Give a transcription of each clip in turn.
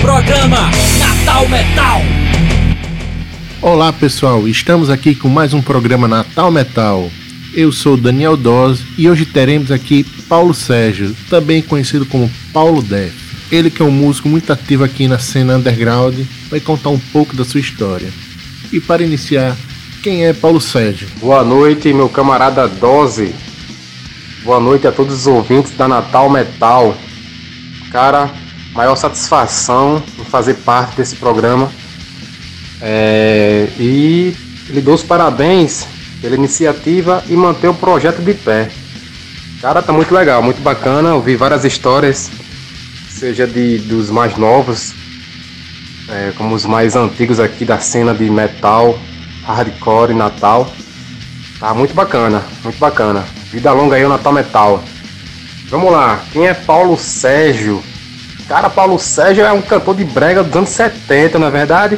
Programa Natal Metal. Olá pessoal, estamos aqui com mais um programa Natal Metal. Eu sou Daniel Dose e hoje teremos aqui Paulo Sérgio, também conhecido como Paulo Def. Ele que é um músico muito ativo aqui na cena underground, vai contar um pouco da sua história. E para iniciar, quem é Paulo Sérgio? Boa noite, meu camarada Dose. Boa noite a todos os ouvintes da Natal Metal. Cara, maior satisfação em fazer parte desse programa. É, e lhe dou os parabéns pela iniciativa e manter o projeto de pé. Cara, tá muito legal, muito bacana. Ouvi várias histórias, seja de dos mais novos, é, como os mais antigos aqui da cena de metal, hardcore, Natal. Tá muito bacana, muito bacana. Vida longa aí o Natal Metal. Vamos lá, quem é Paulo Sérgio? Cara, Paulo Sérgio é um cantor de brega dos anos 70, na é verdade.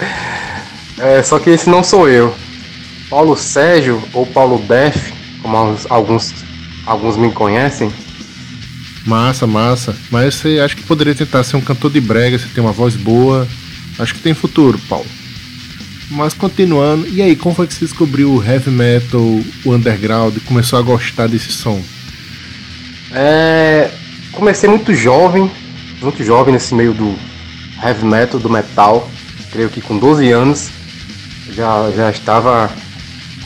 é, só que esse não sou eu. Paulo Sérgio ou Paulo Def, como alguns, alguns me conhecem. Massa, massa. Mas você acha que poderia tentar ser um cantor de brega, você tem uma voz boa. Acho que tem futuro, Paulo. Mas continuando, e aí, como foi que você descobriu o heavy metal, o underground e começou a gostar desse som? É, comecei muito jovem, muito jovem nesse meio do heavy metal, do metal. Creio que com 12 anos já, já estava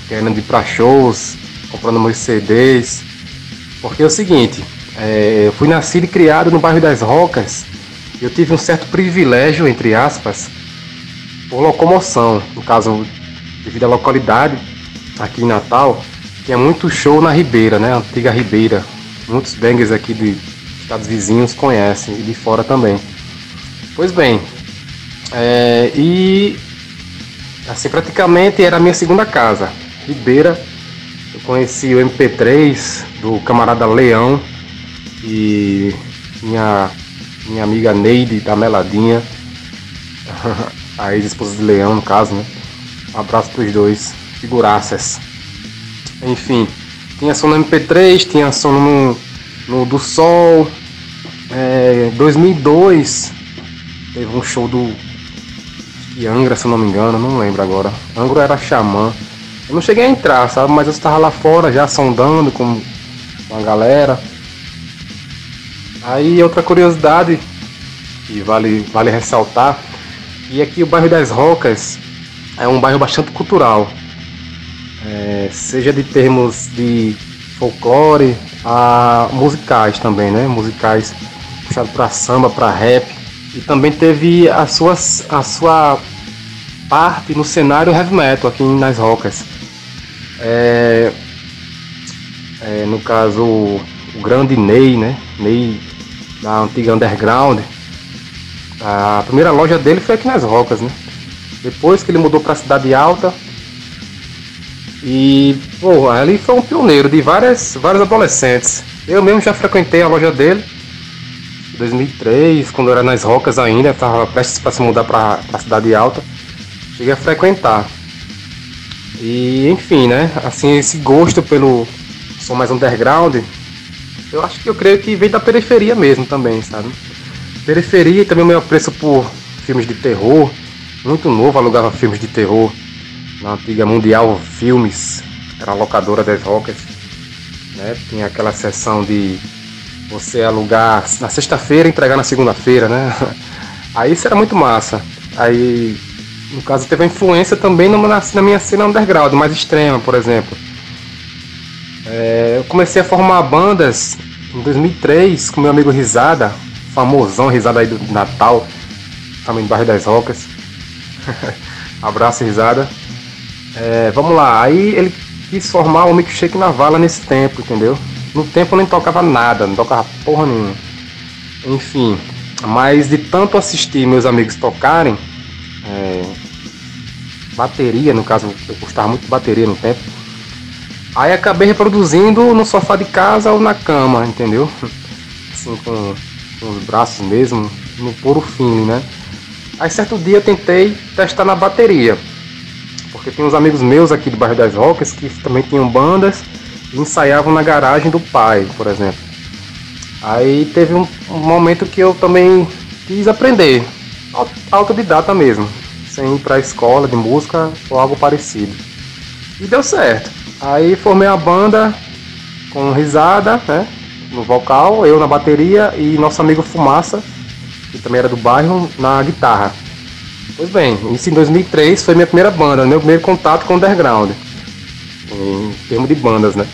querendo ir para shows, comprando meus CDs. Porque é o seguinte, é, eu fui nascido e criado no bairro das Rocas. Eu tive um certo privilégio, entre aspas, por locomoção. No caso, devido à localidade, aqui em Natal, tinha muito show na Ribeira, né? Antiga Ribeira. Muitos bangers aqui de estados vizinhos conhecem e de fora também. Pois bem, é, e assim praticamente era a minha segunda casa. Ribeira, eu conheci o MP3 do camarada Leão e minha, minha amiga Neide da Meladinha, a ex-esposa de Leão no caso, né? Um abraço pros dois, figuraças. Enfim, tinha som no MP3, tinha som no, no do Sol. É, 2002 teve um show do de Angra, se eu não me engano, não lembro agora. Angra era xamã. Eu não cheguei a entrar, sabe? Mas eu estava lá fora já sondando com a galera. Aí outra curiosidade que vale, vale ressaltar, e aqui o bairro das Rocas é um bairro bastante cultural. É, seja de termos de folclore a musicais também, né? Musicais puxado para samba, para rap. E também teve a sua, a sua parte no cenário heavy metal aqui nas Rocas. É, é, no caso, o grande Ney, né? Ney da antiga Underground. A primeira loja dele foi aqui nas Rocas, né? Depois que ele mudou para a Cidade Alta, e, pô, ali foi um pioneiro de várias, vários adolescentes. Eu mesmo já frequentei a loja dele. Em 2003, quando eu era nas Rocas ainda, estava prestes para se mudar para a Cidade Alta. Cheguei a frequentar. E, enfim, né? Assim, esse gosto pelo som mais underground, eu acho que eu creio que vem da periferia mesmo também, sabe? Periferia e também o meu apreço por filmes de terror. Muito novo, alugava filmes de terror na antiga Mundial Filmes, era a locadora das Rocas. Né? Tinha aquela sessão de você alugar na sexta-feira e entregar na segunda-feira, né? Aí isso era muito massa. Aí, no caso, teve a influência também na, na minha cena underground, mais extrema, por exemplo. É, eu comecei a formar bandas em 2003 com meu amigo Risada, famosão Risada aí do Natal, também do bairro das Rocas. Abraço, Risada. É, vamos lá, aí ele quis formar o milkshake na vala nesse tempo, entendeu? No tempo eu nem tocava nada, não tocava porra nenhuma. Enfim, mas de tanto assistir meus amigos tocarem, é, bateria, no caso, eu gostava muito de bateria no tempo. Aí acabei reproduzindo no sofá de casa ou na cama, entendeu? Assim, com, com os braços mesmo, no puro fim, né? Aí certo dia eu tentei testar na bateria. Porque tem uns amigos meus aqui do bairro das Rocas que também tinham bandas e ensaiavam na garagem do pai, por exemplo. Aí teve um, um momento que eu também quis aprender, autodidata mesmo, sem ir pra escola de música ou algo parecido. E deu certo. Aí formei a banda com risada, né? No vocal, eu na bateria e nosso amigo Fumaça, que também era do bairro, na guitarra. Pois bem, isso em 2003 foi minha primeira banda, meu primeiro contato com o underground, em termos de bandas, né?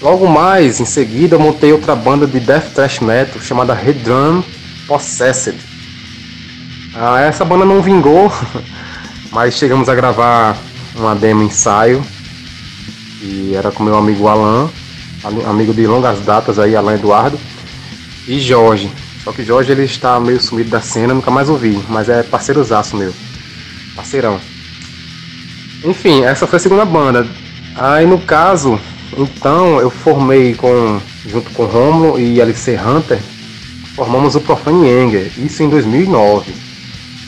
Logo mais, em seguida, montei outra banda de death thrash metal chamada Redrum Possessed. Ah, essa banda não vingou, mas chegamos a gravar uma demo ensaio e era com meu amigo Alan, amigo de longas datas aí, Alan Eduardo, e Jorge. Só que Jorge ele está meio sumido da cena, nunca mais ouvi, mas é parceirozaço meu. Parceirão. Enfim, essa foi a segunda banda. Aí no caso, então eu formei com junto com Romulo e Alice Hunter, formamos o Profane Anger, isso em 2009,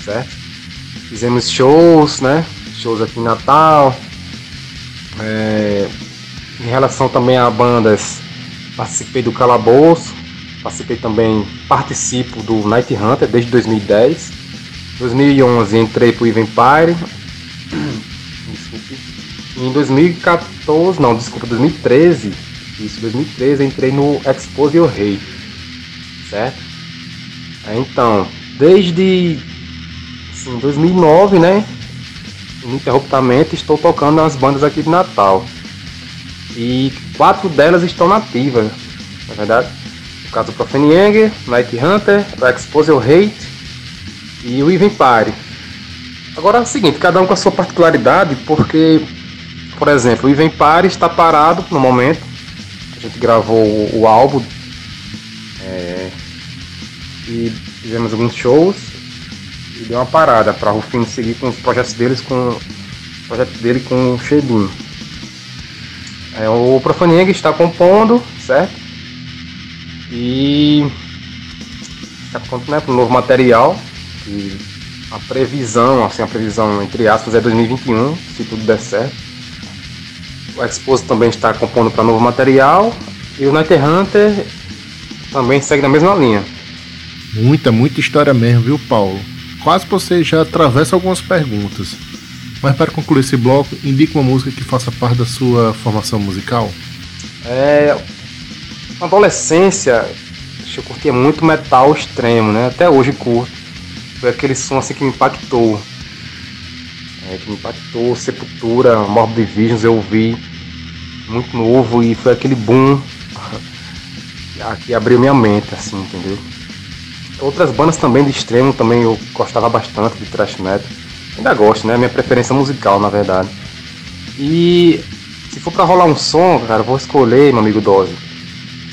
certo? Fizemos shows, né? Shows aqui em Natal, é, em relação também a bandas, participei do Calabouço, participei também, participo do Night Hunter desde 2010. 2011 entrei pro Even Empire. Desculpe. Em 2014, não, desculpa, 2013. Isso, 2013 entrei no Expose Your Hate. Certo? É, então, desde assim, 2009, né? ininterruptamente estou tocando nas bandas aqui de Natal. E quatro delas estão nativas, na verdade. Caso, o Profane Anger, Night Hunter, o Exposure Hate e o Even Party. Agora é o seguinte, cada um com a sua particularidade, porque, por exemplo, o Even Party está parado no momento. A gente gravou o, álbum é, e fizemos alguns shows e deu uma parada para o Rufino seguir com os projetos deles com o projeto dele com o Shedin. É, o Profanieg está compondo, certo? E está compondo né, um novo material. E a previsão, assim, a previsão entre aspas é 2021, se tudo der certo. O Exposto também está compondo para novo material. E o Night Hunter também segue na mesma linha. Muita, muita história mesmo, viu, Paulo? quase você já atravessa algumas perguntas. Mas para concluir esse bloco, indique uma música que faça parte da sua formação musical. É, na adolescência, eu curtia muito metal extremo, né? Até hoje curto. Foi aquele som assim que me impactou. É, que me impactou, Sepultura, Morbid Visions eu ouvi muito novo e foi aquele boom que abriu minha mente, assim, entendeu? Outras bandas também de extremo também eu gostava bastante de thrash metal. Ainda gosto, né? Minha preferência musical, na verdade. E se for para rolar um som, cara, eu vou escolher, meu amigo Dose.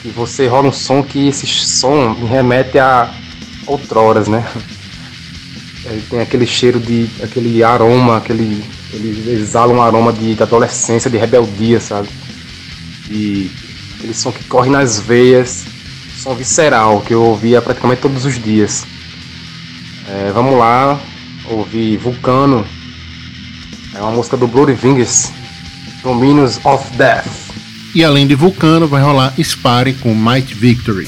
Que você rola um som que esse som me remete a outroras, né? Ele tem aquele cheiro de. aquele aroma, aquele. Ele exala um aroma de, de adolescência, de rebeldia, sabe? E aquele som que corre nas veias som visceral que eu ouvia praticamente todos os dias. É, vamos lá, ouvir Vulcano, é uma música do Bloody Fingers, Dominions of Death. E além de Vulcano, vai rolar Spare com Might Victory.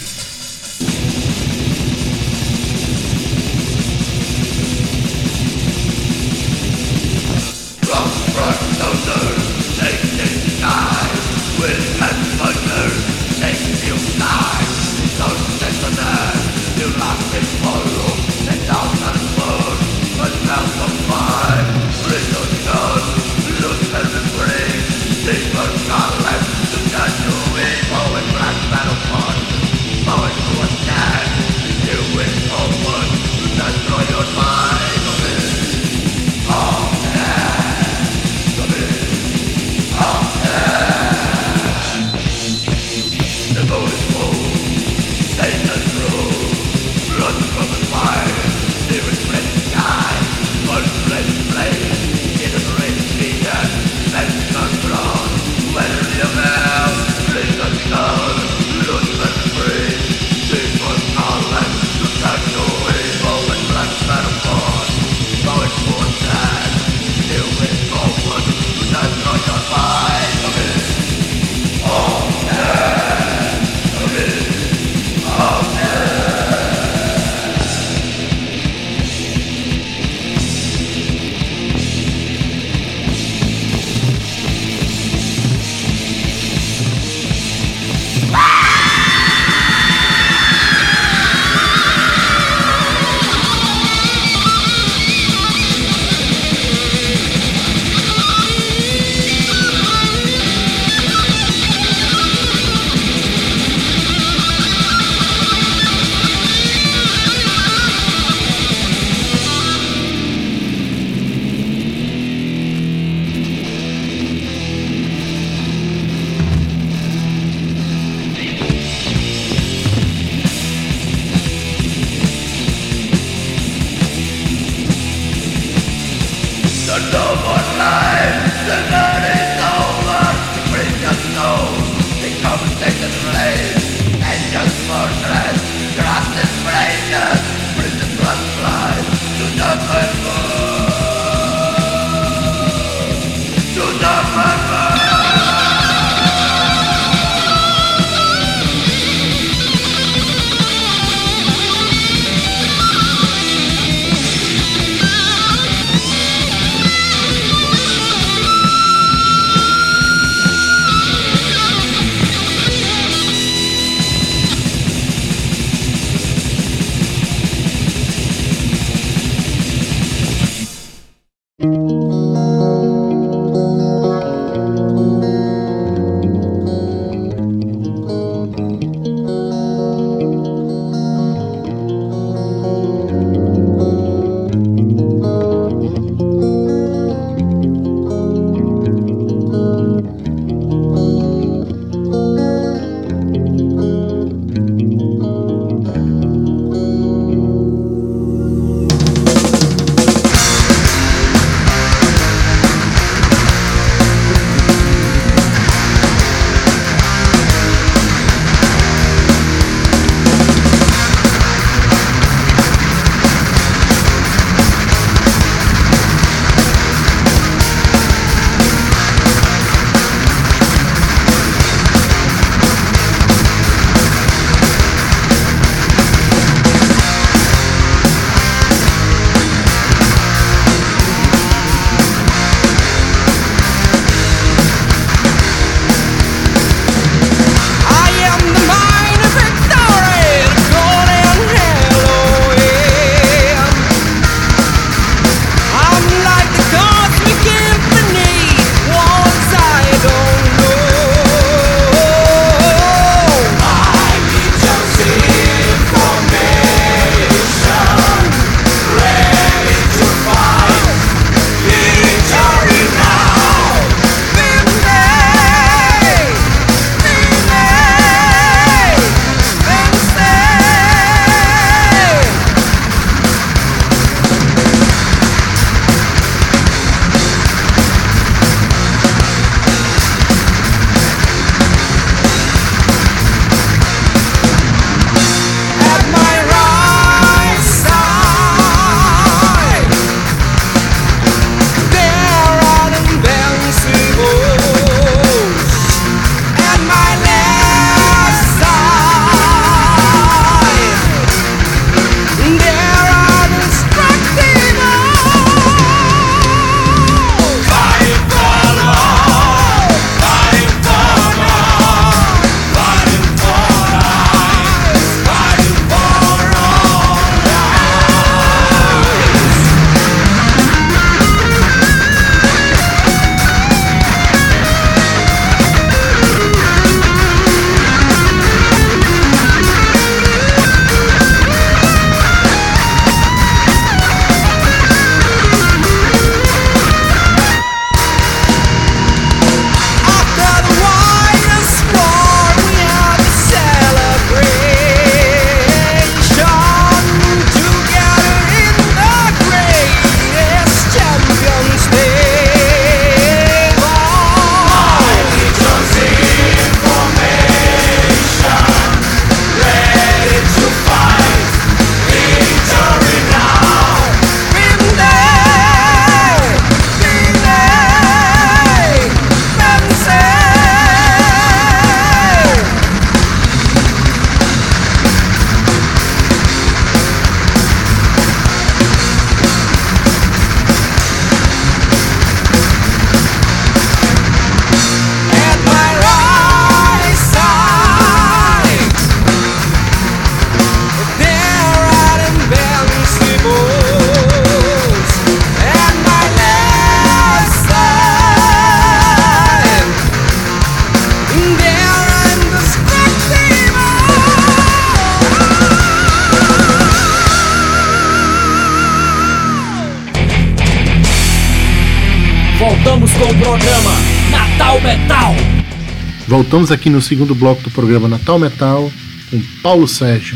Voltamos aqui no segundo bloco do programa Natal Metal com Paulo Sérgio.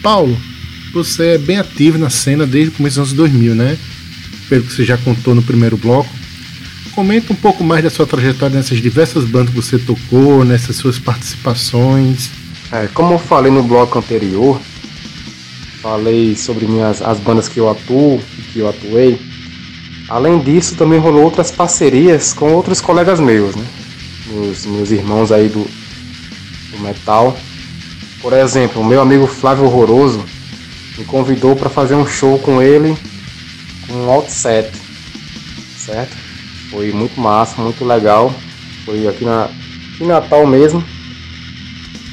Paulo, você é bem ativo na cena desde o começo dos anos 2000, né? Pelo que você já contou no primeiro bloco. Comenta um pouco mais da sua trajetória nessas diversas bandas que você tocou, nessas suas participações. É, como eu falei no bloco anterior, falei sobre minhas, as bandas que eu atuo e que eu atuei. Além disso, também rolou outras parcerias com outros colegas meus, né? Meus, meus irmãos aí do, do metal. Por exemplo, o meu amigo Flávio Horroroso me convidou para fazer um show com ele com um outset, certo? Foi muito massa, muito legal. Foi aqui, na, em Natal mesmo.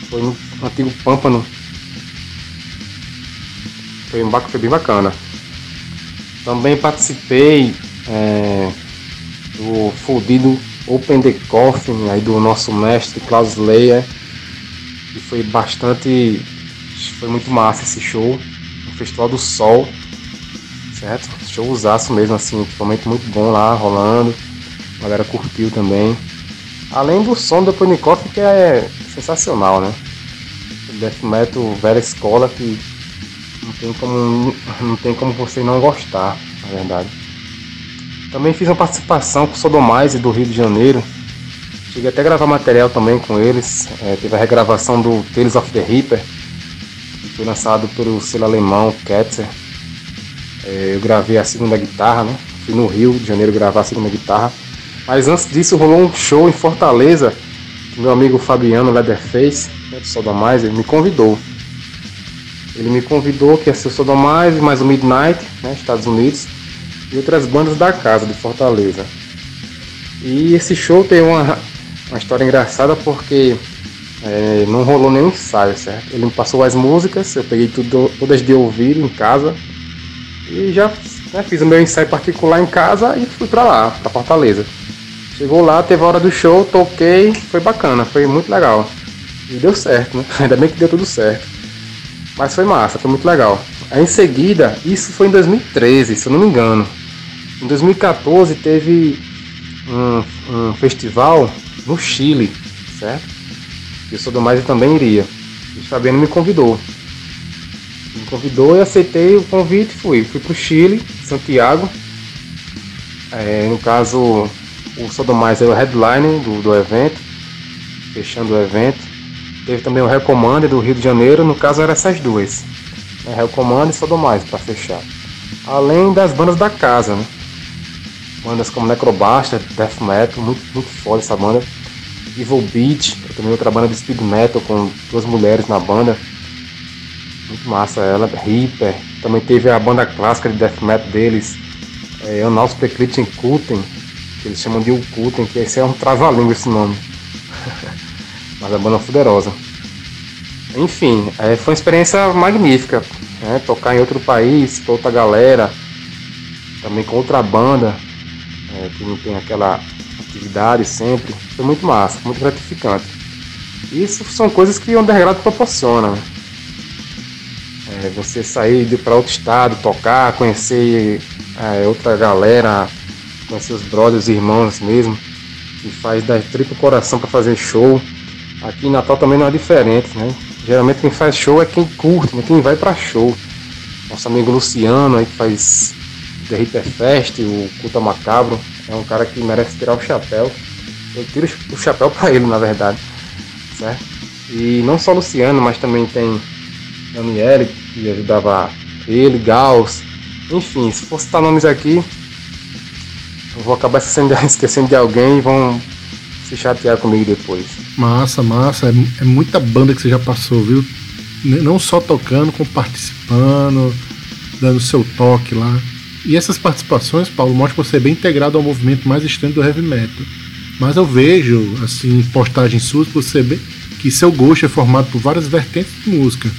Foi no antigo Pâmpano. Foi, um, foi bem bacana. Também participei é, do fudido Open the Coffin aí do nosso mestre Klaus Leia. E foi bastante. Foi muito massa esse show. No Festival do Sol. Certo? Showzaço mesmo assim, equipamento muito bom lá rolando. A galera curtiu também. Além do som do Punikoff que é sensacional, né? Death Metal velha escola que não tem como, não tem como você não gostar, na verdade. Também fiz uma participação com o Sodomize do Rio de Janeiro. Cheguei até a gravar material também com eles. É, teve a regravação do Tales of the Reaper, que foi lançado pelo selo alemão Ketzer. É, eu gravei a segunda guitarra, né? Fui no Rio de Janeiro gravar a segunda guitarra. Mas antes disso rolou um show em Fortaleza, que meu amigo Fabiano Leatherface, né, do Sodomizer, me convidou. Ele me convidou que ia ser o Sodomizer, mais o Midnight, né, Estados Unidos, e outras bandas da casa de Fortaleza. E esse show tem uma, uma história engraçada porque é, não rolou nenhum ensaio, certo? Ele me passou as músicas, eu peguei tudo, todas de ouvido em casa e já né, fiz o meu ensaio particular em casa e fui pra lá, pra Fortaleza. Chegou lá, teve a hora do show, toquei, foi bacana, foi muito legal. E deu certo, né? Ainda bem que deu tudo certo. Mas foi massa, foi muito legal. Aí em seguida, isso foi em 2013, se eu não me engano. Em 2014 teve um, um festival no Chile, certo? E o Sodomais também iria. E o Fabiano me convidou. Me convidou e aceitei o convite fui. Fui pro Chile, Santiago. É, no caso, o Sodomais é o headline do, do evento, fechando o evento. Teve também o Recomande do Rio de Janeiro, no caso eram essas duas. Né? Recomande e Sodomais para fechar. Além das bandas da casa, né? Bandas como Necrobasta, Death Metal, muito, muito foda essa banda. Evil Beat, também outra banda de speed metal com duas mulheres na banda. Muito massa ela, Reaper. Também teve a banda clássica de death metal deles, é, Anaus Preclitin Kulten, que eles chamam de Ukulten, que esse é um trava-língua esse nome. Mas a banda é poderosa. Enfim, é, foi uma experiência magnífica. Né? Tocar em outro país, com outra galera, também com outra banda, é, que não tem aquela atividade sempre. Foi muito massa, muito gratificante. Isso são coisas que o underground proporciona. Né? É, você sair para outro estado, tocar, conhecer é, outra galera, com seus brothers e irmãos mesmo, e faz da triplo coração para fazer show. Aqui em Natal também não é diferente, né? Geralmente quem faz show é quem curte, né? quem vai para show. Nosso amigo Luciano aí que faz The Reaper Fest, o Culta Macabro, é um cara que merece tirar o chapéu. Eu tiro o chapéu para ele, na verdade, certo? E não só Luciano, mas também tem Daniele, que ajudava ele, Gauss, enfim, se for citar nomes aqui, eu vou acabar esquecendo de alguém e vão se chatear comigo depois. Massa, massa. É, é muita banda que você já passou, viu? Não só tocando, como participando, dando seu toque lá. E essas participações, Paulo, mostram você bem integrado ao movimento mais extremo do heavy metal. Mas eu vejo, assim, postagens suas, você bem, que seu gosto é formado por várias vertentes de música.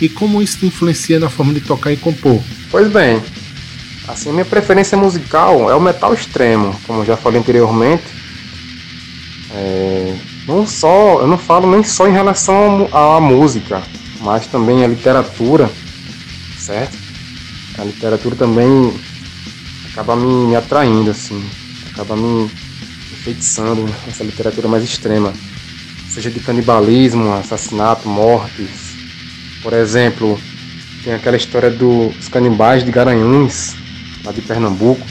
E como isso influencia na forma de tocar e compor? Pois bem, Assim, minha preferência musical é o metal extremo, como já falei anteriormente. É, não só, eu não falo nem só em relação à música, mas também a literatura, certo? A literatura também acaba me, me atraindo, assim. acaba me enfeitiçando essa literatura mais extrema, seja de canibalismo, assassinato, mortes. Por exemplo, tem aquela história dos canibais de Garanhuns, lá de Pernambuco.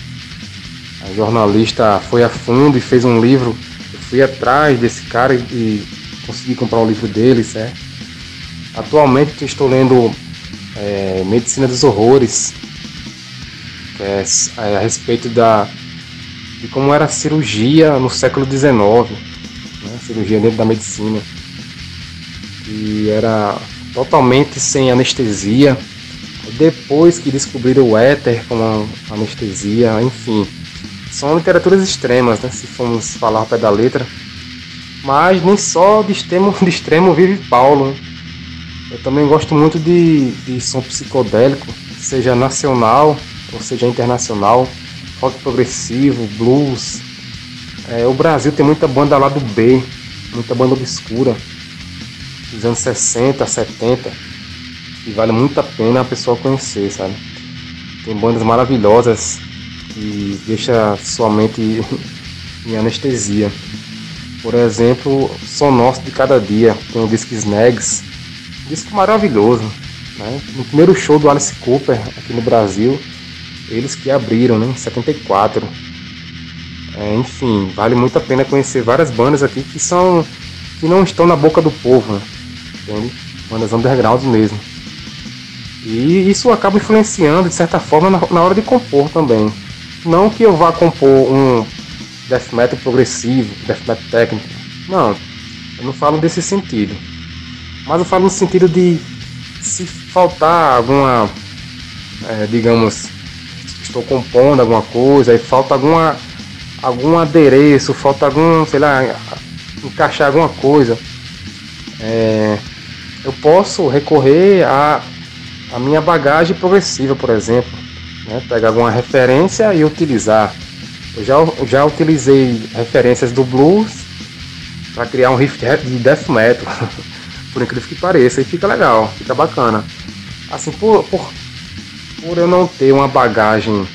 A jornalista foi a fundo e fez um livro. Fui atrás desse cara e consegui comprar o livro dele, certo? Atualmente estou lendo é, Medicina dos Horrores, que é, é a respeito da, de como era a cirurgia no século XIX, né? cirurgia dentro da medicina, que era totalmente sem anestesia. Depois que descobriram o éter como anestesia, enfim. São literaturas extremas, né? se formos falar ao pé da letra. Mas nem só de extremo, de extremo vive Paulo. Né? Eu também gosto muito de, de som psicodélico, seja nacional ou seja internacional, rock progressivo, blues. É, o Brasil tem muita banda lá do B, muita banda obscura, dos anos 60, 70, e vale muito a pena a pessoa conhecer, sabe? Tem bandas maravilhosas que deixa sua mente em anestesia. Por exemplo, Som Nosso de Cada Dia, tem o disco Snags, disco maravilhoso. Né? No primeiro show do Alice Cooper aqui no Brasil, eles que abriram, né? Em 74. É, enfim, vale muito a pena conhecer várias bandas aqui que são que não estão na boca do povo, né? Bandas underground mesmo. E isso acaba influenciando de certa forma na, na hora de compor também. Não que eu vá compor um death metal progressivo, death metal técnico. Não, eu não falo desse sentido. Mas eu falo no sentido de se faltar alguma, é, digamos, estou compondo alguma coisa e falta alguma algum adereço, falta algum, sei lá, encaixar alguma coisa. É, eu posso recorrer a, a minha bagagem progressiva, por exemplo. Né? Pegar alguma referência e utilizar. Eu já, já utilizei referências do blues para criar um riff de death metal. por incrível que pareça, e fica legal, fica bacana. Assim, por, por, por eu não ter uma bagagem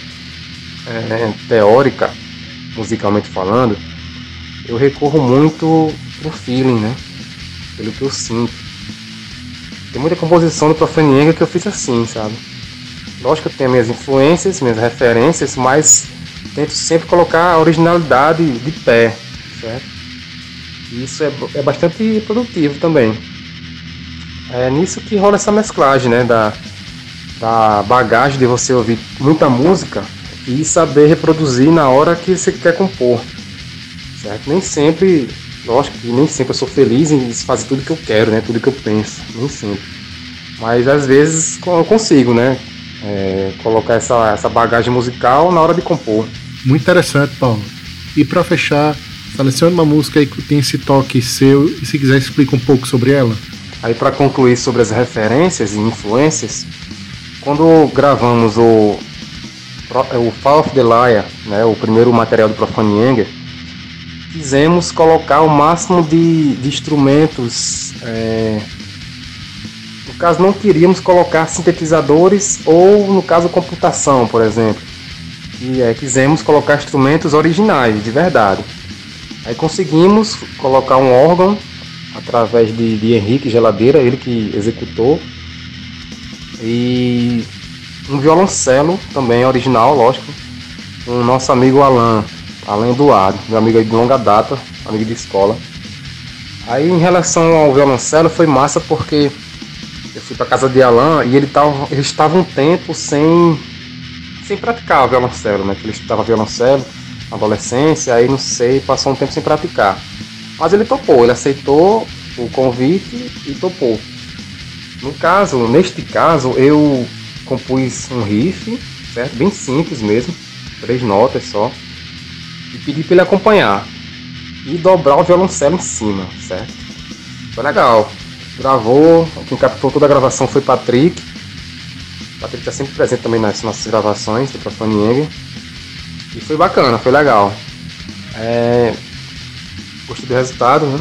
é, teórica, musicalmente falando, eu recorro muito pro feeling, né? Pelo que eu sinto. Tem muita composição do Profanienga que eu fiz assim, sabe? Lógico que eu tenho minhas influências, minhas referências, mas tento sempre colocar a originalidade de pé, certo? E isso é, é bastante produtivo também. É nisso que rola essa mesclagem, né? Da, da bagagem de você ouvir muita música e saber reproduzir na hora que você quer compor. Certo? Nem sempre, lógico que nem sempre eu sou feliz em fazer tudo que eu quero, né? Tudo que eu penso, nem sempre. Mas às vezes eu consigo, né? É, colocar essa, essa bagagem musical na hora de compor. Muito interessante, Paulo. E para fechar, selecione uma música aí que tem esse toque seu e se quiser explica um pouco sobre ela. Aí para concluir sobre as referências e influências, quando gravamos o o Fall of the Liar, né, o primeiro material do Profane quisemos colocar o máximo de, de instrumentos. É, caso, não queríamos colocar sintetizadores ou, no caso, computação, por exemplo. E é, quisemos colocar instrumentos originais, de verdade. Aí conseguimos colocar um órgão através de, de Henrique Geladeira, ele que executou. E um violoncelo também original, lógico, um nosso amigo Alan, Alan Eduardo, meu amigo de longa data, amigo de escola. Aí em relação ao violoncelo foi massa porque eu fui para casa de Alan e ele tava, ele estava um tempo sem sem praticar violoncelo, né? Que ele estudava violoncelo na adolescência, aí não sei, passou um tempo sem praticar. Mas ele topou, ele aceitou o convite e topou. No caso, neste caso, eu compus um riff, certo? Bem simples mesmo, três notas só, e pedi para ele acompanhar e dobrar o violoncelo em cima, certo? Foi legal. Gravou, quem captou toda a gravação foi Patrick. Patrick está sempre presente também nas nossas gravações do Profane E foi bacana, foi legal. É... Gostei do resultado, né?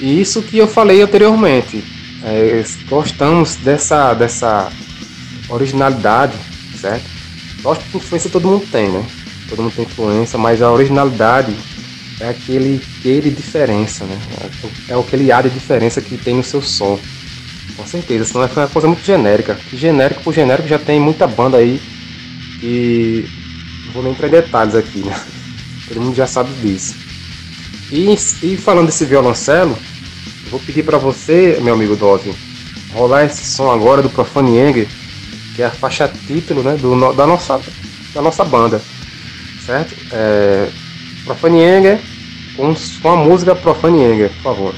E isso que eu falei anteriormente. É, gostamos dessa, dessa originalidade, certo? Lógico que influência todo mundo tem, né? todo mundo tem influência, mas a originalidade é aquele que de diferença, né? É aquele ar de diferença que tem no seu som. Com certeza, senão é uma coisa muito genérica. Que genérico por genérico já tem muita banda aí que. Não vou nem entrar em detalhes aqui, né? Todo mundo já sabe disso. E, e falando desse violoncelo, vou pedir para você, meu amigo Dove, rolar esse som agora do Profanieng, que é a faixa título né, do, da, nossa, da nossa banda. Certo? É, Profanieng com, com a música Profanieng, por favor.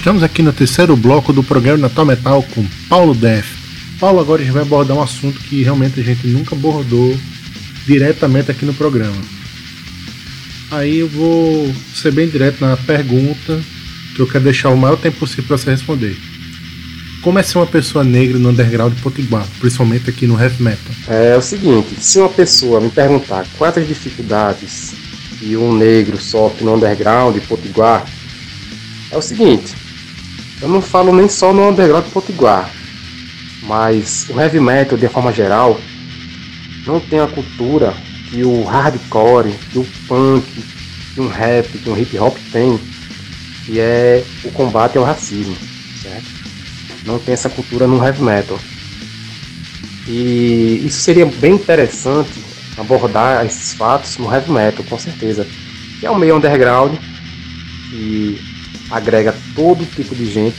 Estamos aqui no terceiro bloco do programa Natal Metal com Paulo Def. Paulo, agora a gente vai abordar um assunto que realmente a gente nunca abordou diretamente aqui no programa. Aí eu vou ser bem direto na pergunta que eu quero deixar o maior tempo possível para você responder. Como é ser uma pessoa negra no underground de Potiguar, principalmente aqui no heavy metal? É, o seguinte, se uma pessoa me perguntar quais as dificuldades que um negro sofre no underground de Potiguar, é o seguinte, eu não falo nem só no underground de Potiguar, mas o heavy metal de forma geral não tem a cultura que o hardcore, que o punk, que um rap, que um hip hop tem, que é o combate ao racismo, certo? não tem essa cultura no heavy metal. E isso seria bem interessante abordar esses fatos no heavy metal, com certeza. Que é um meio underground que agrega todo tipo de gente,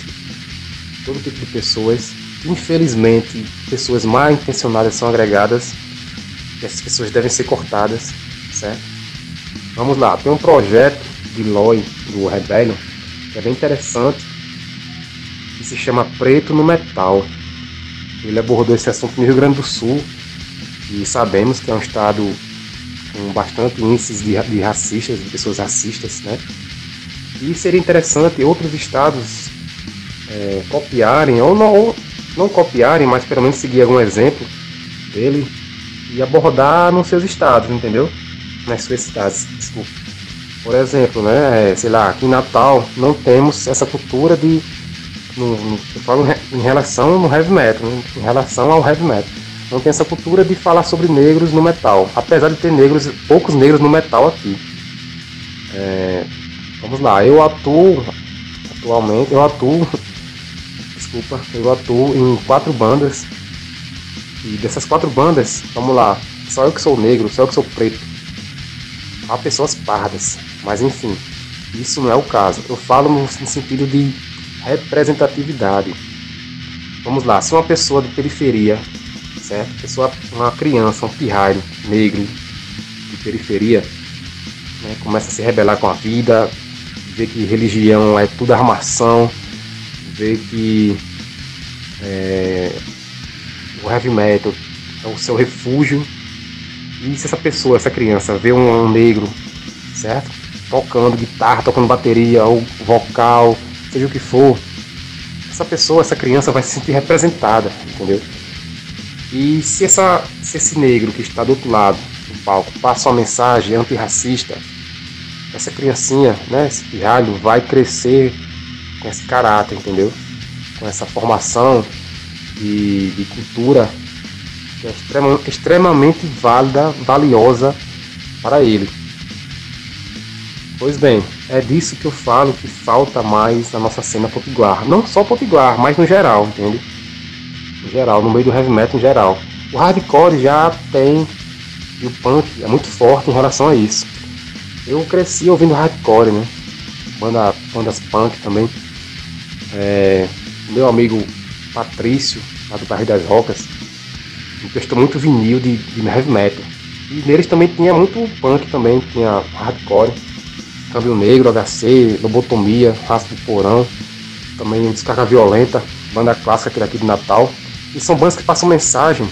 todo tipo de pessoas. Infelizmente, pessoas mal intencionadas são agregadas e essas pessoas devem ser cortadas, certo? Vamos lá, tem um projeto de Loy, do Rebellion, que é bem interessante, que se chama Preto no Metal. Ele abordou esse assunto no Rio Grande do Sul e sabemos que é um estado com bastante índices de, de racistas, de pessoas racistas, né? E seria interessante outros estados é, copiarem, ou não, ou não copiarem, mas pelo menos seguir algum exemplo dele e abordar nos seus estados, entendeu? Nas suas cidades, desculpa. Por exemplo, né, sei lá, aqui em Natal não temos essa cultura de no, no, eu falo em relação no heavy metal, né? em relação ao heavy metal. Não tem essa cultura de falar sobre negros no metal, apesar de ter negros, poucos negros no metal aqui. É, vamos lá, eu atuo atualmente, eu atuo, desculpa, eu atuo em quatro bandas e dessas quatro bandas, vamos lá, só eu que sou negro, só eu que sou preto. Há pessoas pardas, mas enfim, isso não é o caso. Eu falo no, sentido de representatividade. Vamos lá, se uma pessoa de periferia, certo? Pessoa, uma criança, um pirralho negro de periferia, né, começa a se rebelar com a vida, vê que religião é tudo armação, vê que é, o heavy metal é o seu refúgio. E se essa pessoa, essa criança, vê um, um negro, certo? Tocando guitarra, tocando bateria, ou vocal, seja o que for, essa pessoa, essa criança vai se sentir representada, entendeu? E se, essa, se esse negro que está do outro lado do palco passa uma mensagem antirracista, essa criancinha, né, esse pirralho, vai crescer com esse caráter, entendeu? Com essa formação de, de cultura que é extremamente, válida, valiosa para ele. Pois bem, é disso que eu falo que falta mais na nossa cena potiguar. Não só potiguar, mas no geral, entende? No geral, no meio do heavy metal em geral. O hardcore já tem, e o punk é muito forte em relação a isso. Eu cresci ouvindo hardcore, né? Banda, bandas punk também. É, meu amigo Patrício, lá do Barrio das Rocas, emprestou muito vinil de, de heavy metal. E neles também tinha muito punk também, tinha hardcore. Câmbio Negro, HC, Lobotomia, Raça do Porão, também Descarga Violenta, banda clássica aqui daqui de Natal. E são bandas que passam mensagem,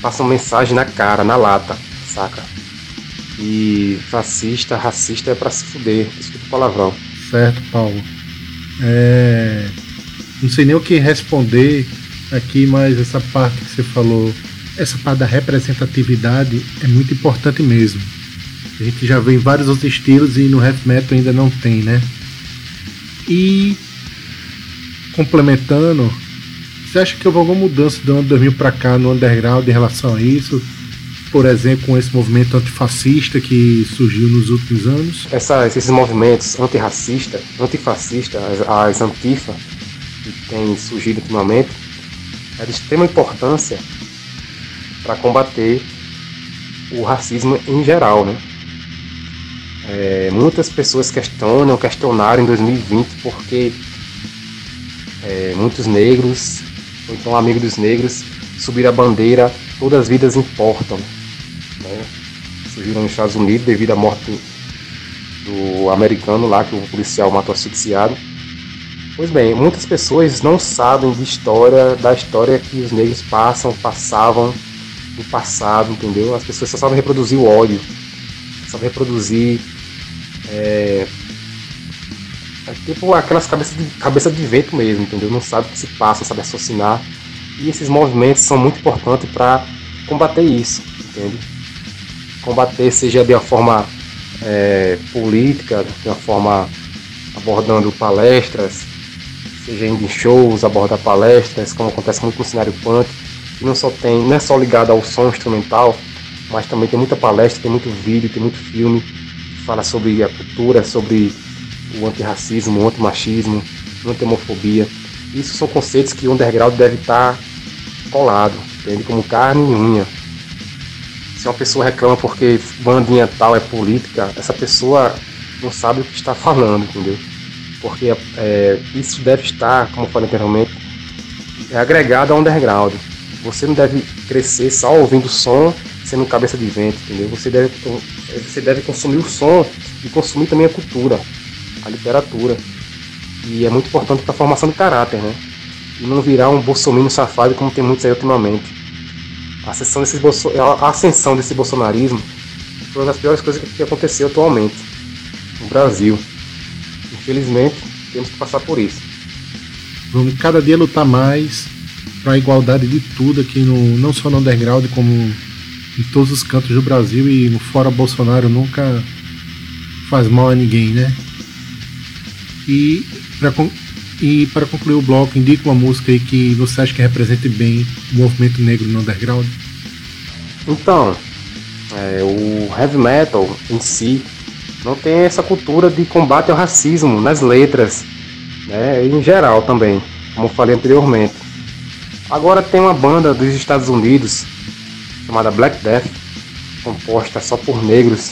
passam mensagem na cara, na lata, saca? E fascista, racista é pra se fuder, desculpa o palavrão. Certo, Paulo. É... Não sei nem o que responder aqui, mas essa parte que você falou, essa parte da representatividade é muito importante mesmo. A gente já vê em vários outros estilos e no heavy metal ainda não tem, né? E complementando, você acha que houve alguma mudança do ano 2000 para cá no underground em relação a isso? Por exemplo, com esse movimento antifascista que surgiu nos últimos anos? Esses movimentos antirracista, antifascista, as, as antifa que têm surgido ultimamente, é de extrema importância para combater o racismo em geral, né? É, muitas pessoas questionam, questionaram em 2020 porque é, muitos negros, ou então amigos dos negros, subiram a bandeira Todas as vidas importam. Né? Surgiram nos Estados Unidos devido à morte do americano lá, que o policial matou asfixiado. Pois bem, muitas pessoas não sabem de história, da história que os negros passam, passavam no passado, entendeu? As pessoas só sabem reproduzir o ódio, sabem reproduzir. É, é tipo aquelas cabeças de, cabeça de vento mesmo, entendeu? Não sabe o que se passa, não sabe raciocinar. E esses movimentos são muito importantes para combater isso, entende? Combater seja de uma forma é, política, de uma forma abordando palestras, seja indo em shows, abordar palestras, como acontece muito no cenário punk, que não só tem, não é só ligado ao som instrumental, mas também tem muita palestra, tem muito vídeo, tem muito filme que fala sobre a cultura, sobre o antirracismo, o antimachismo, a antimofobia. Isso são conceitos que o underground deve estar colado, entende? Como carne e unha. Se uma pessoa reclama porque bandinha tal é política, essa pessoa não sabe o que está falando, entendeu? Porque é, isso deve estar, como eu falei anteriormente, é agregado ao underground. Você não deve crescer só ouvindo som, sendo cabeça de vento, entendeu? Você deve, você deve consumir o som e consumir também a cultura, a literatura. E é muito importante para a formação de caráter, né? E não virar um bolsominion safado como tem muitos aí ultimamente. A ascensão desse, bolso, a ascensão desse bolsonarismo foi uma das piores coisas que aconteceu atualmente no Brasil. Infelizmente, temos que passar por isso. Vamos cada dia lutar mais para a igualdade de tudo aqui, no, não só no underground, como em todos os cantos do Brasil e no fora Bolsonaro nunca faz mal a ninguém, né? E para e para concluir o bloco, indica uma música aí que você acha que represente bem o movimento negro no underground. Então, é, o heavy metal em si não tem essa cultura de combate ao racismo nas letras, né, em geral também, como falei anteriormente. Agora tem uma banda dos Estados Unidos chamada Black Death, composta só por negros.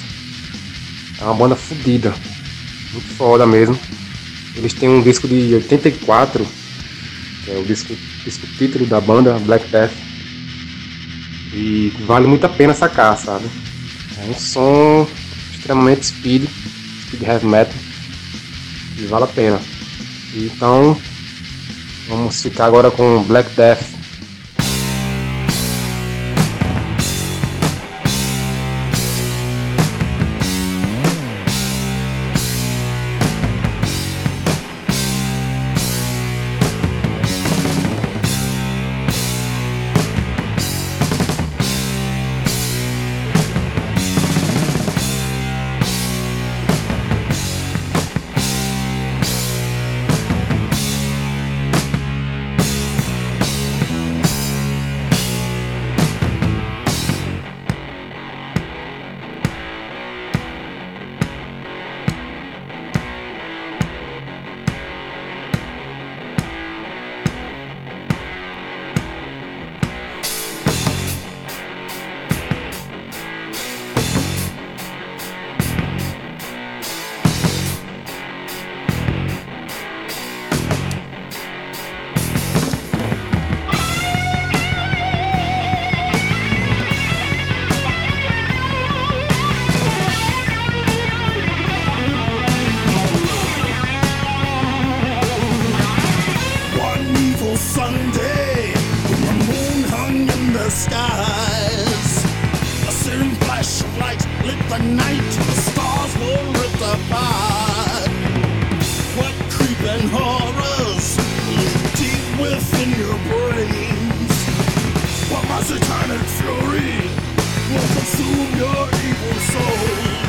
É uma banda fodida, muito foda mesmo. Eles têm um disco de 84, que é o disco, disco título da banda, Black Death. E vale muito a pena sacar, sabe? É um som extremamente speed, speed heavy metal. E vale a pena. Então, vamos ficar agora com Black Death. torn ripped apart. What creeping horrors deep within your brains? What my satanic fury will consume your evil soul?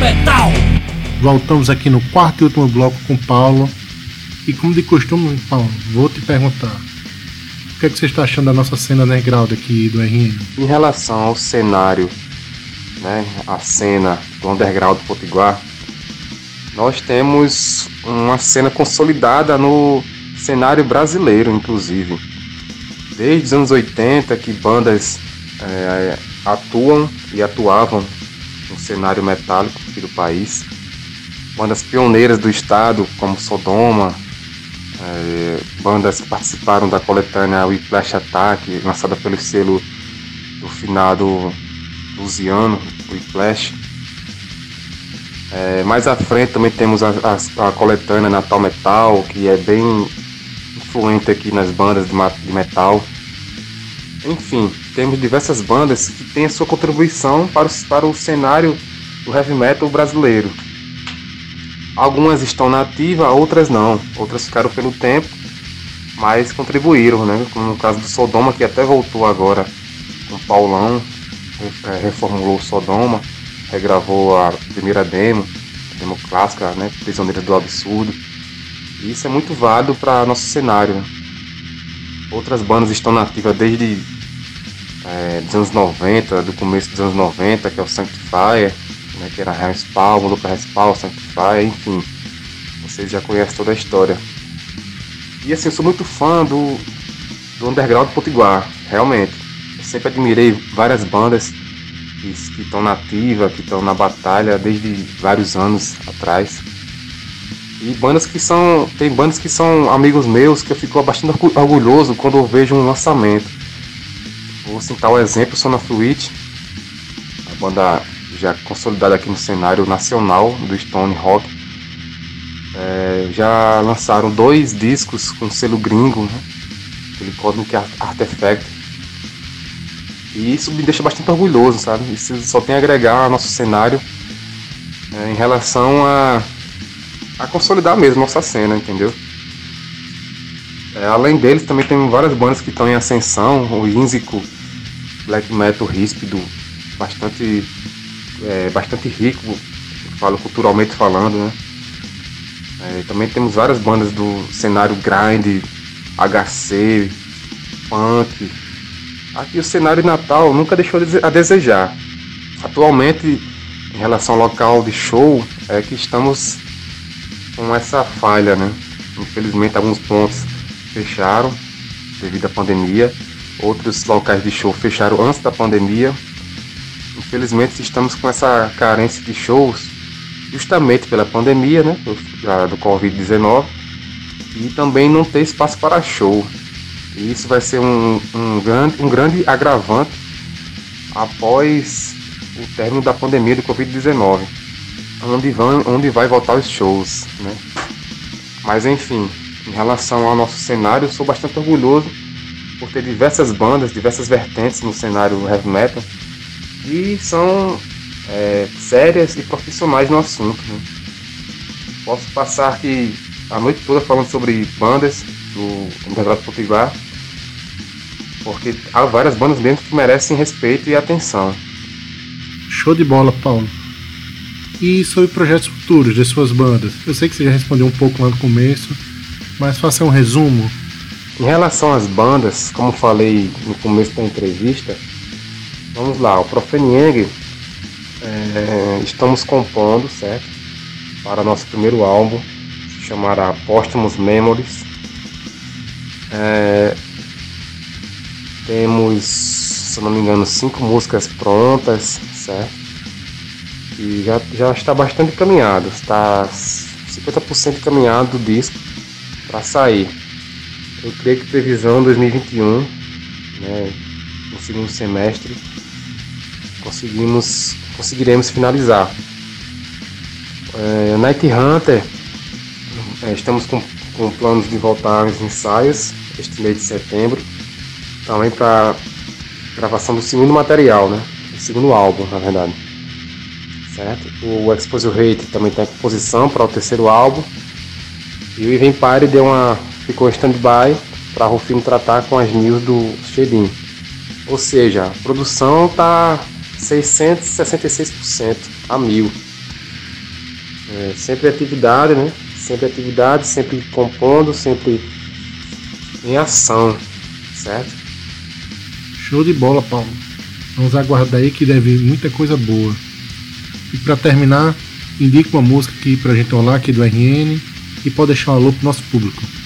Metal. Voltamos aqui no quarto e último bloco com Paulo. E como de costume, Paulo, vou te perguntar. O que, é que você está achando da nossa cena underground aqui do RN? Em relação ao cenário, né, a cena do underground potiguar, nós temos uma cena consolidada no cenário brasileiro, inclusive. Desde os anos 80 que bandas é, atuam e atuavam no cenário metálico aqui do país. Bandas pioneiras do estado, como Sodoma, é, bandas que participaram da coletânea Whiplash Attack, lançada pelo selo do finado Luciano, Whiplash. É, mais à frente também temos a, a, a, coletânea Natal Metal, que é bem influente aqui nas bandas de, de metal. Enfim, temos diversas bandas que têm a sua contribuição para o, para o cenário do heavy metal brasileiro. Algumas estão na ativa, outras não. Outras ficaram pelo tempo, mas contribuíram, né? Como no caso do Sodoma, que até voltou agora com o Paulão, é, reformulou o Sodoma, regravou a primeira demo, a demo clássica, né? Prisioneira do Absurdo. E isso é muito válido para nosso cenário. Né? Outras bandas estão nativas desde é, dos anos 90, do começo dos anos 90, que é o Sanctifier, né, que era Respawn, Luca Respawn, Sanctifier, enfim. Vocês já conhecem toda a história. E assim, eu sou muito fã do, do underground potiguar, realmente. Eu sempre admirei várias bandas que estão na ativa, que estão na batalha desde vários anos atrás. E bandas que são. Tem bandas que são amigos meus que eu fico bastante orgulhoso quando eu vejo um lançamento. Vou citar o exemplo Sona Fluid, a banda já consolidada aqui no cenário nacional do Stone Rock. É, já lançaram dois discos com selo gringo, né? aquele Cosmic Artifact. E isso me deixa bastante orgulhoso, sabe? Isso só tem a agregar ao nosso cenário é, em relação a a consolidar mesmo nossa cena, entendeu? É, além deles, também tem várias bandas que estão em ascensão, o Ínzico, black metal ríspido, bastante, é, bastante rico, falo culturalmente falando, né? É, também temos várias bandas do cenário grind, HC, punk. Aqui o cenário Natal nunca deixou a desejar. Atualmente, em relação ao local de show, é que estamos com essa falha, né? Infelizmente alguns pontos fecharam devido à pandemia, outros locais de show fecharam antes da pandemia. Infelizmente estamos com essa carência de shows justamente pela pandemia, né? Do Covid-19 e também não ter espaço para show. E isso vai ser um, um, grande, um grande agravante após o término da pandemia do Covid-19 onde, onde vai voltar os shows, né? Mas enfim, em relação ao nosso cenário, sou bastante orgulhoso por ter diversas bandas, diversas vertentes no cenário heavy metal e são é, sérias e profissionais no assunto. Né? Posso passar aqui a noite toda falando sobre bandas do Underground Potiguar, porque há várias bandas dentro que merecem respeito e atenção. Show de bola, Paulo e sobre projetos futuros de suas bandas. Eu sei que você já respondeu um pouco lá no começo, mas faça um resumo. Em relação às bandas, como falei no começo da entrevista, vamos lá, o Profenieng é, estamos compondo, certo? Para nosso primeiro álbum, se chamará Posthumous Memories. É, temos, se não me engano, cinco músicas prontas, certo? que já, já está bastante caminhado, está 50% caminhado do disco para sair. Eu creio que previsão 2021, né, no segundo semestre, conseguimos, conseguiremos finalizar. É, Night Hunter, é, estamos com, com planos de voltar aos ensaios este mês de setembro, também para gravação do segundo material, né, o segundo álbum, na verdade certo? O Exposure Rate também tem composição para o terceiro álbum. E o Even Party deu uma, ficou stand-by para Rufino tratar com as news do Shedin. Ou seja, a produção está 666% a mil. É, sempre atividade, né? Sempre atividade, sempre compondo, sempre em ação, certo? Show de bola, Paulo. Vamos aguardar aí que deve muita coisa boa. E para terminar, indica uma música aqui pra gente rolar aqui do RN e pode deixar um alô pro nosso público.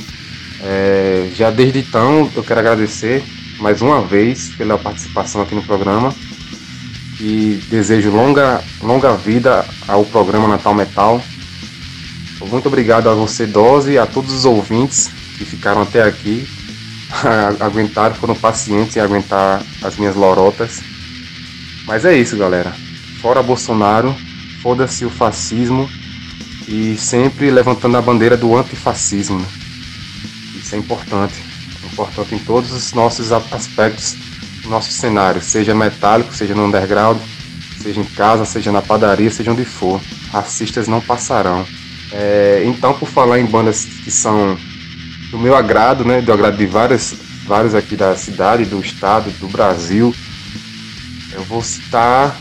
É, já desde então eu quero agradecer mais uma vez pela participação aqui no programa e desejo longa, longa vida ao programa Natal Metal. Muito obrigado a você, Dose, e a todos os ouvintes que ficaram até aqui, aguentaram, foram pacientes em aguentar as minhas lorotas. Mas é isso, galera. Fora Bolsonaro, foda-se o fascismo e sempre levantando a bandeira do antifascismo. Né? Isso é importante. É importante em todos os nossos aspectos nosso cenário, seja metálico, seja no underground, seja em casa, seja na padaria, seja onde for. Racistas não passarão. É, então, por falar em bandas que são do meu agrado, né, do agrado de várias, vários aqui da cidade, do estado, do Brasil, eu vou citar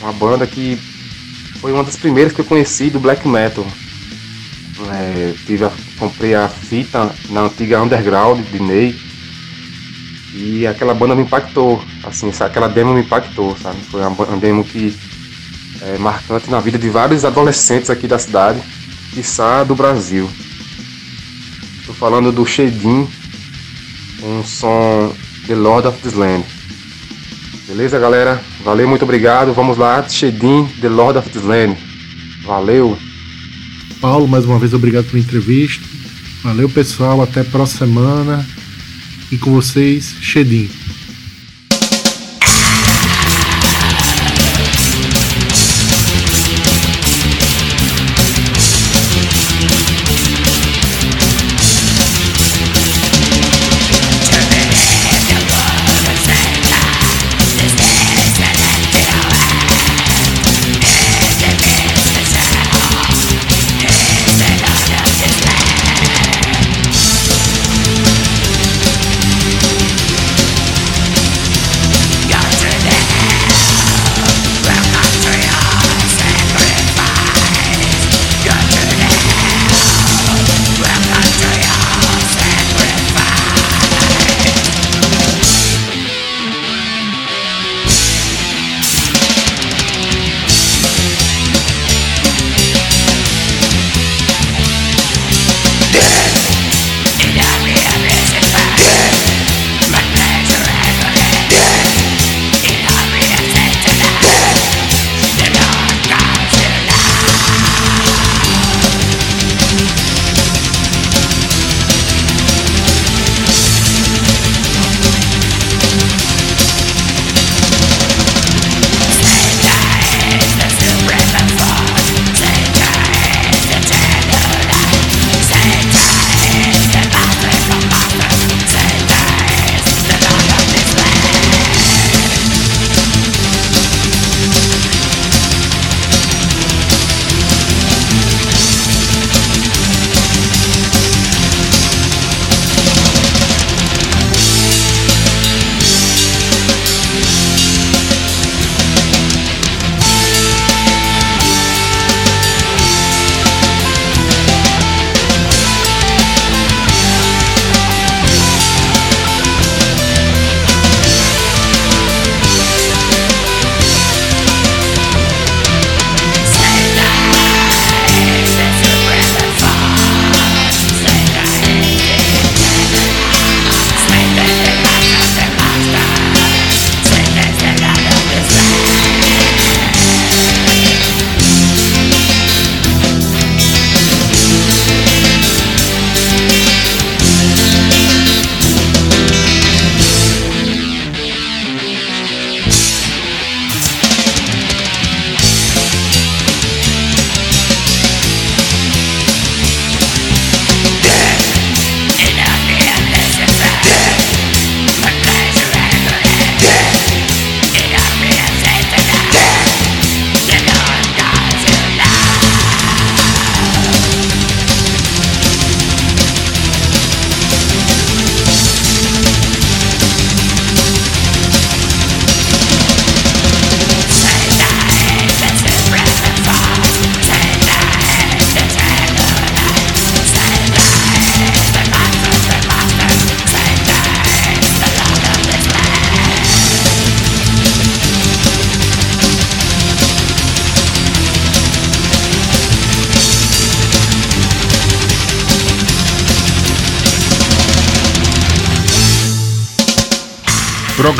uma banda que foi uma das primeiras que eu conheci do black metal. É, tive a, comprei a fita na antiga Underground de Ney e aquela banda me impactou, assim, aquela demo me impactou, sabe? Foi uma, demo que é marcante na vida de vários adolescentes aqui da cidade, quiçá do Brasil. Estou falando do Shedin, um som The Lord of the Land. Beleza, galera? Valeu, muito obrigado. Vamos lá, Shedin, The Lord of the Land. Valeu. Paulo, mais uma vez, obrigado pela entrevista. Valeu, pessoal. Até a próxima semana. E com vocês, Shedin.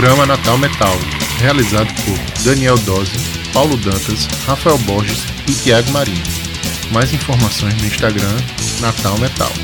Programa Natal Metal, realizado por Daniel Dose, Paulo Dantas, Rafael Borges e Tiago Marinho. Mais informações no Instagram Natal Metal.